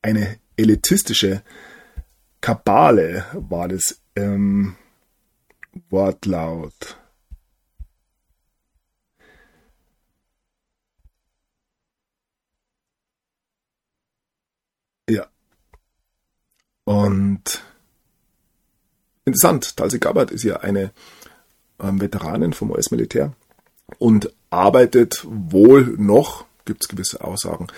eine elitistische Kabale war das ähm, Wortlaut. Ja. Und interessant, Talsi Gabbard ist ja eine ähm, Veteranin vom US-Militär und arbeitet wohl noch, gibt es gewisse Aussagen,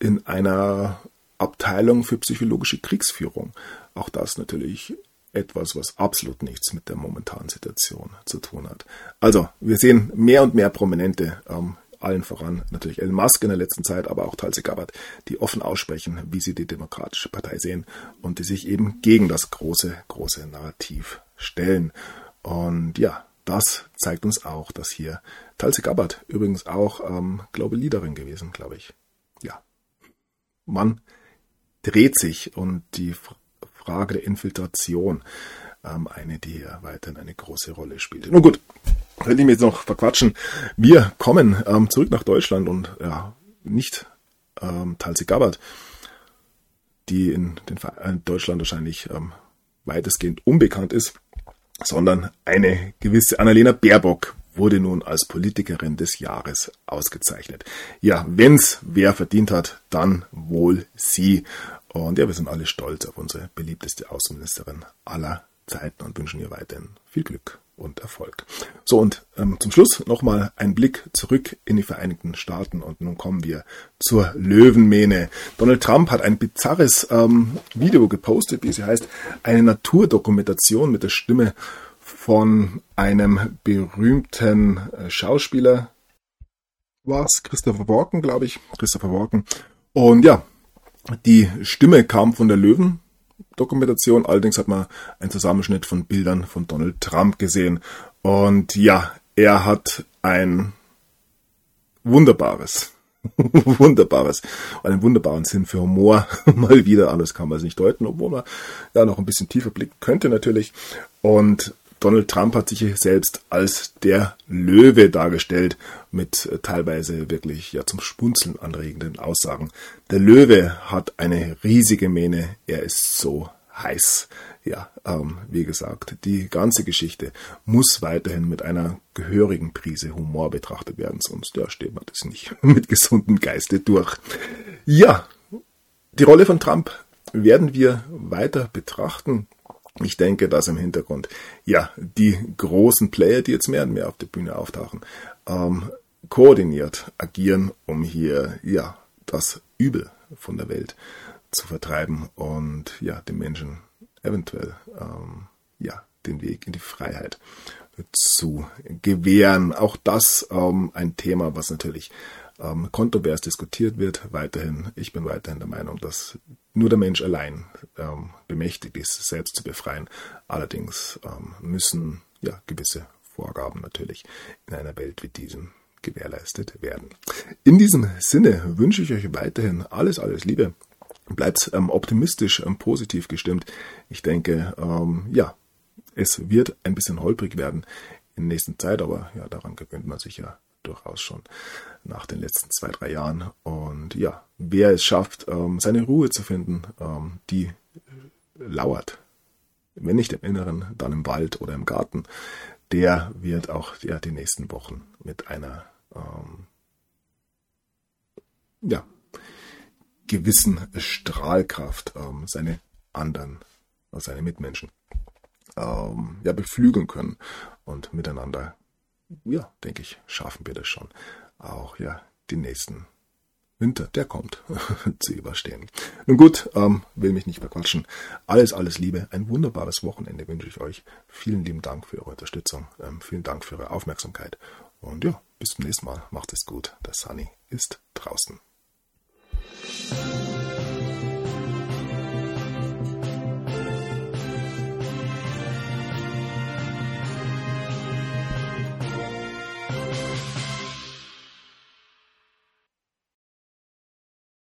in einer Abteilung für psychologische Kriegsführung. Auch das natürlich etwas, was absolut nichts mit der momentanen Situation zu tun hat. Also, wir sehen mehr und mehr Prominente, ähm, allen voran natürlich Elon Musk in der letzten Zeit, aber auch Tulsi Gabbard, die offen aussprechen, wie sie die Demokratische Partei sehen und die sich eben gegen das große, große Narrativ stellen. Und ja, das zeigt uns auch, dass hier Tulsi Gabbard übrigens auch ähm, Global Leaderin gewesen, glaube ich. Ja, man dreht sich und die Frage der Infiltration ähm, eine, die hier weiterhin eine große Rolle spielt. Nun gut, könnte ich mir jetzt noch verquatschen. Wir kommen ähm, zurück nach Deutschland und ja, nicht ähm, Talsi Gabbard, die in, den, in Deutschland wahrscheinlich ähm, weitestgehend unbekannt ist, sondern eine gewisse Annalena Baerbock wurde nun als Politikerin des Jahres ausgezeichnet. Ja, wenn's wer verdient hat, dann wohl sie. Und ja, wir sind alle stolz auf unsere beliebteste Außenministerin aller Zeiten und wünschen ihr weiterhin viel Glück und Erfolg. So, und ähm, zum Schluss nochmal ein Blick zurück in die Vereinigten Staaten und nun kommen wir zur Löwenmähne. Donald Trump hat ein bizarres ähm, Video gepostet, wie sie heißt, eine Naturdokumentation mit der Stimme von einem berühmten äh, Schauspieler. Was? Christopher Walken, glaube ich. Christopher Walken. Und ja, die Stimme kam von der Löwen-Dokumentation, allerdings hat man einen Zusammenschnitt von Bildern von Donald Trump gesehen. Und ja, er hat ein wunderbares, wunderbares, einen wunderbaren Sinn für Humor. Mal wieder, alles kann man es nicht deuten, obwohl man ja noch ein bisschen tiefer blicken könnte natürlich. Und Donald Trump hat sich selbst als der Löwe dargestellt, mit äh, teilweise wirklich ja zum Spunzeln anregenden Aussagen. Der Löwe hat eine riesige Mähne, er ist so heiß. Ja, ähm, wie gesagt, die ganze Geschichte muss weiterhin mit einer gehörigen Prise Humor betrachtet werden, sonst ja, steht man das nicht mit gesundem Geiste durch. Ja, die Rolle von Trump werden wir weiter betrachten. Ich denke, dass im Hintergrund ja die großen Player, die jetzt mehr und mehr auf der Bühne auftauchen, ähm, koordiniert agieren, um hier ja das Übel von der Welt zu vertreiben und ja den Menschen eventuell ähm, ja den Weg in die Freiheit zu gewähren. Auch das ähm, ein Thema, was natürlich ähm, kontrovers diskutiert wird. Weiterhin, ich bin weiterhin der Meinung, dass nur der Mensch allein ähm, bemächtigt ist, selbst zu befreien. Allerdings ähm, müssen ja gewisse Vorgaben natürlich in einer Welt wie diesem gewährleistet werden. In diesem Sinne wünsche ich euch weiterhin alles, alles Liebe. Bleibt ähm, optimistisch, ähm, positiv gestimmt. Ich denke, ähm, ja, es wird ein bisschen holprig werden in der nächsten Zeit, aber ja, daran gewöhnt man sich ja durchaus schon nach den letzten zwei, drei Jahren. Und ja, wer es schafft, ähm, seine Ruhe zu finden, ähm, die lauert. Wenn nicht im Inneren, dann im Wald oder im Garten. Der wird auch ja, die nächsten Wochen mit einer ähm, ja, gewissen Strahlkraft ähm, seine anderen, also seine Mitmenschen ähm, ja, beflügeln können und miteinander ja, denke ich, schaffen wir das schon auch ja den nächsten Winter, der kommt, zu überstehen. Nun gut, ähm, will mich nicht verquatschen. Alles, alles Liebe, ein wunderbares Wochenende wünsche ich euch. Vielen lieben Dank für eure Unterstützung, ähm, vielen Dank für eure Aufmerksamkeit und ja, bis zum nächsten Mal. Macht es gut. Der Sunny ist draußen.